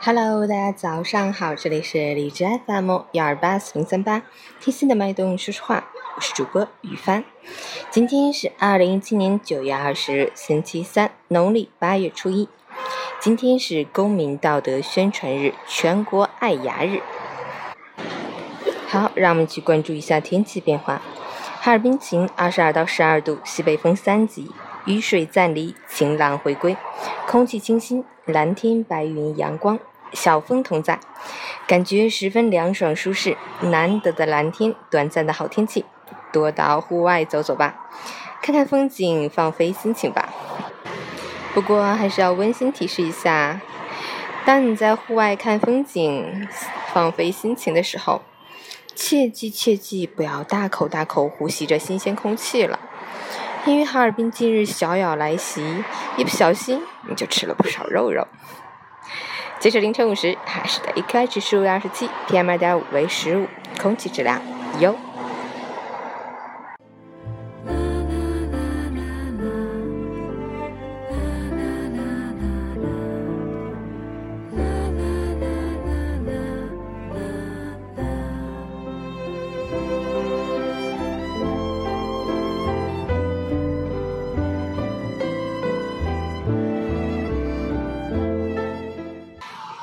Hello，大家早上好，这里是荔枝 FM 幺二八四零三八，贴心的脉动说说话，我是主播雨帆。今天是二零一七年九月二十日，星期三，农历八月初一。今天是公民道德宣传日，全国爱牙日。好，让我们去关注一下天气变化。哈尔滨晴，二十二到十二度，西北风三级，雨水暂离，晴朗回归，空气清新，蓝天白云，阳光，小风同在，感觉十分凉爽舒适。难得的蓝天，短暂的好天气，多到户外走走吧，看看风景，放飞心情吧。不过还是要温馨提示一下，当你在户外看风景、放飞心情的时候。切记切记，不要大口大口呼吸着新鲜空气了，因为哈尔滨近日小咬来袭，一不小心你就吃了不少肉肉。截止凌晨五时，海市的 AQI 指数为二十七，PM 二点五为十五，空气质量优。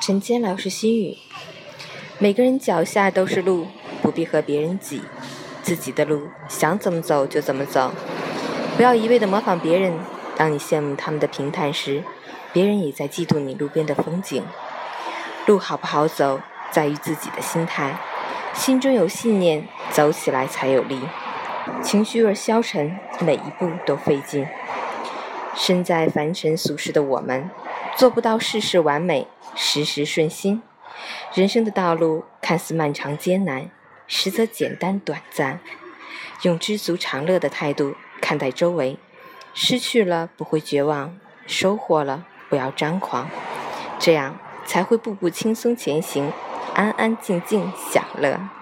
人间老师心语：每个人脚下都是路，不必和别人挤，自己的路想怎么走就怎么走，不要一味的模仿别人。当你羡慕他们的平坦时，别人也在嫉妒你路边的风景。路好不好走，在于自己的心态，心中有信念，走起来才有力。情绪若消沉，每一步都费劲。身在凡尘俗世的我们，做不到事事完美。时时顺心，人生的道路看似漫长艰难，实则简单短暂。用知足常乐的态度看待周围，失去了不会绝望，收获了不要张狂，这样才会步步轻松前行，安安静静享乐。